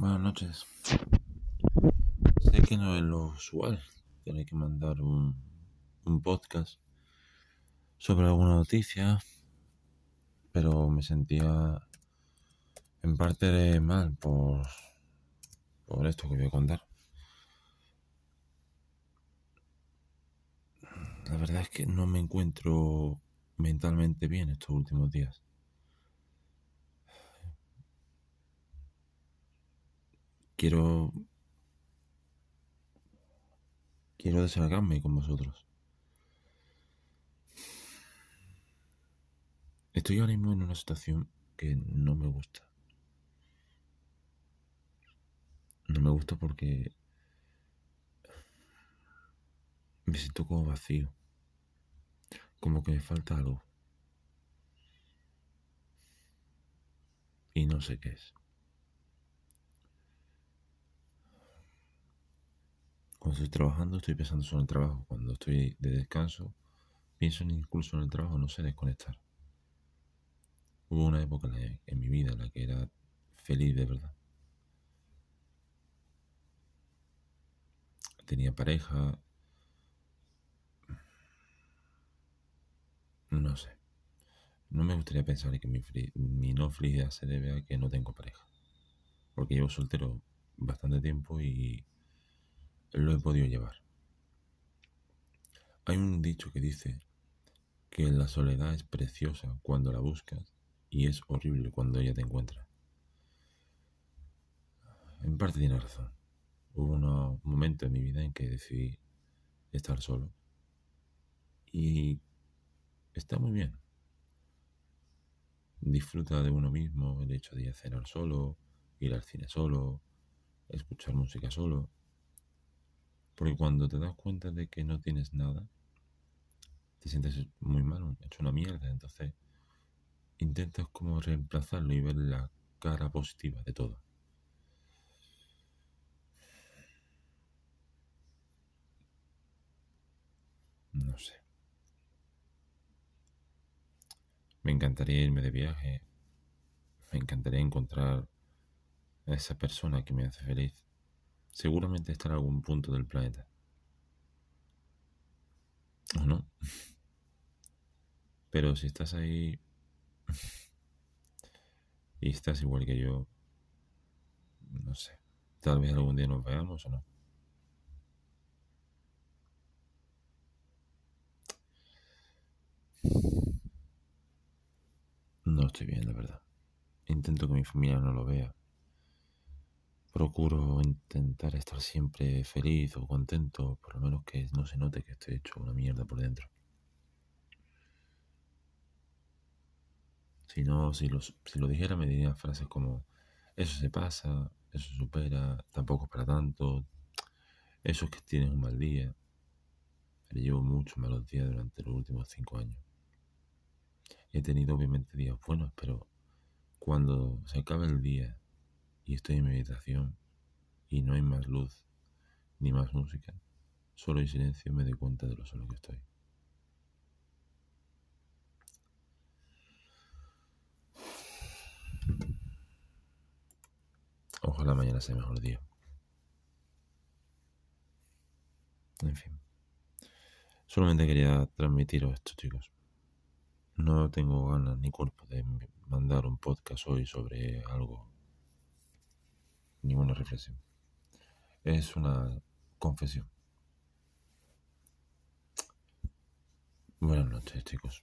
Buenas noches. Sé que no es lo usual tener que mandar un, un podcast sobre alguna noticia, pero me sentía en parte mal por, por esto que voy a contar. La verdad es que no me encuentro mentalmente bien estos últimos días. Quiero quiero desahogarme con vosotros. Estoy ahora mismo en una situación que no me gusta. No me gusta porque me siento como vacío. Como que me falta algo. Y no sé qué es. Cuando estoy trabajando estoy pensando solo en el trabajo. Cuando estoy de descanso pienso incluso en el trabajo, no sé desconectar. Hubo una época en mi vida en la que era feliz de verdad. Tenía pareja. No sé. No me gustaría pensar que mi, mi no felicidad se debe a que no tengo pareja. Porque llevo soltero bastante tiempo y lo he podido llevar. Hay un dicho que dice que la soledad es preciosa cuando la buscas y es horrible cuando ella te encuentra. En parte tiene razón. Hubo un momento en mi vida en que decidí estar solo. Y está muy bien. Disfruta de uno mismo, el hecho de cenar solo, ir al cine solo, escuchar música solo. Porque cuando te das cuenta de que no tienes nada, te sientes muy mal, hecho una mierda. Entonces intentas como reemplazarlo y ver la cara positiva de todo. No sé. Me encantaría irme de viaje. Me encantaría encontrar a esa persona que me hace feliz. Seguramente está en algún punto del planeta. ¿O no? Pero si estás ahí y estás igual que yo, no sé, tal vez algún día nos veamos o no. No estoy bien, la verdad. Intento que mi familia no lo vea. Procuro intentar estar siempre feliz o contento, por lo menos que no se note que estoy hecho una mierda por dentro. Si no, si, si lo dijera me diría frases como, eso se pasa, eso supera, tampoco es para tanto, eso es que tienes un mal día. Pero llevo muchos malos días durante los últimos cinco años. He tenido obviamente días buenos, pero cuando se acaba el día y estoy en mi habitación y no hay más luz ni más música, solo hay silencio me doy cuenta de lo solo que estoy. Ojalá mañana sea mejor día. En fin. Solamente quería transmitiros esto, chicos. No tengo ganas ni cuerpo de mandar un podcast hoy sobre algo. Ninguna reflexión. Es una confesión. Buenas noches, chicos.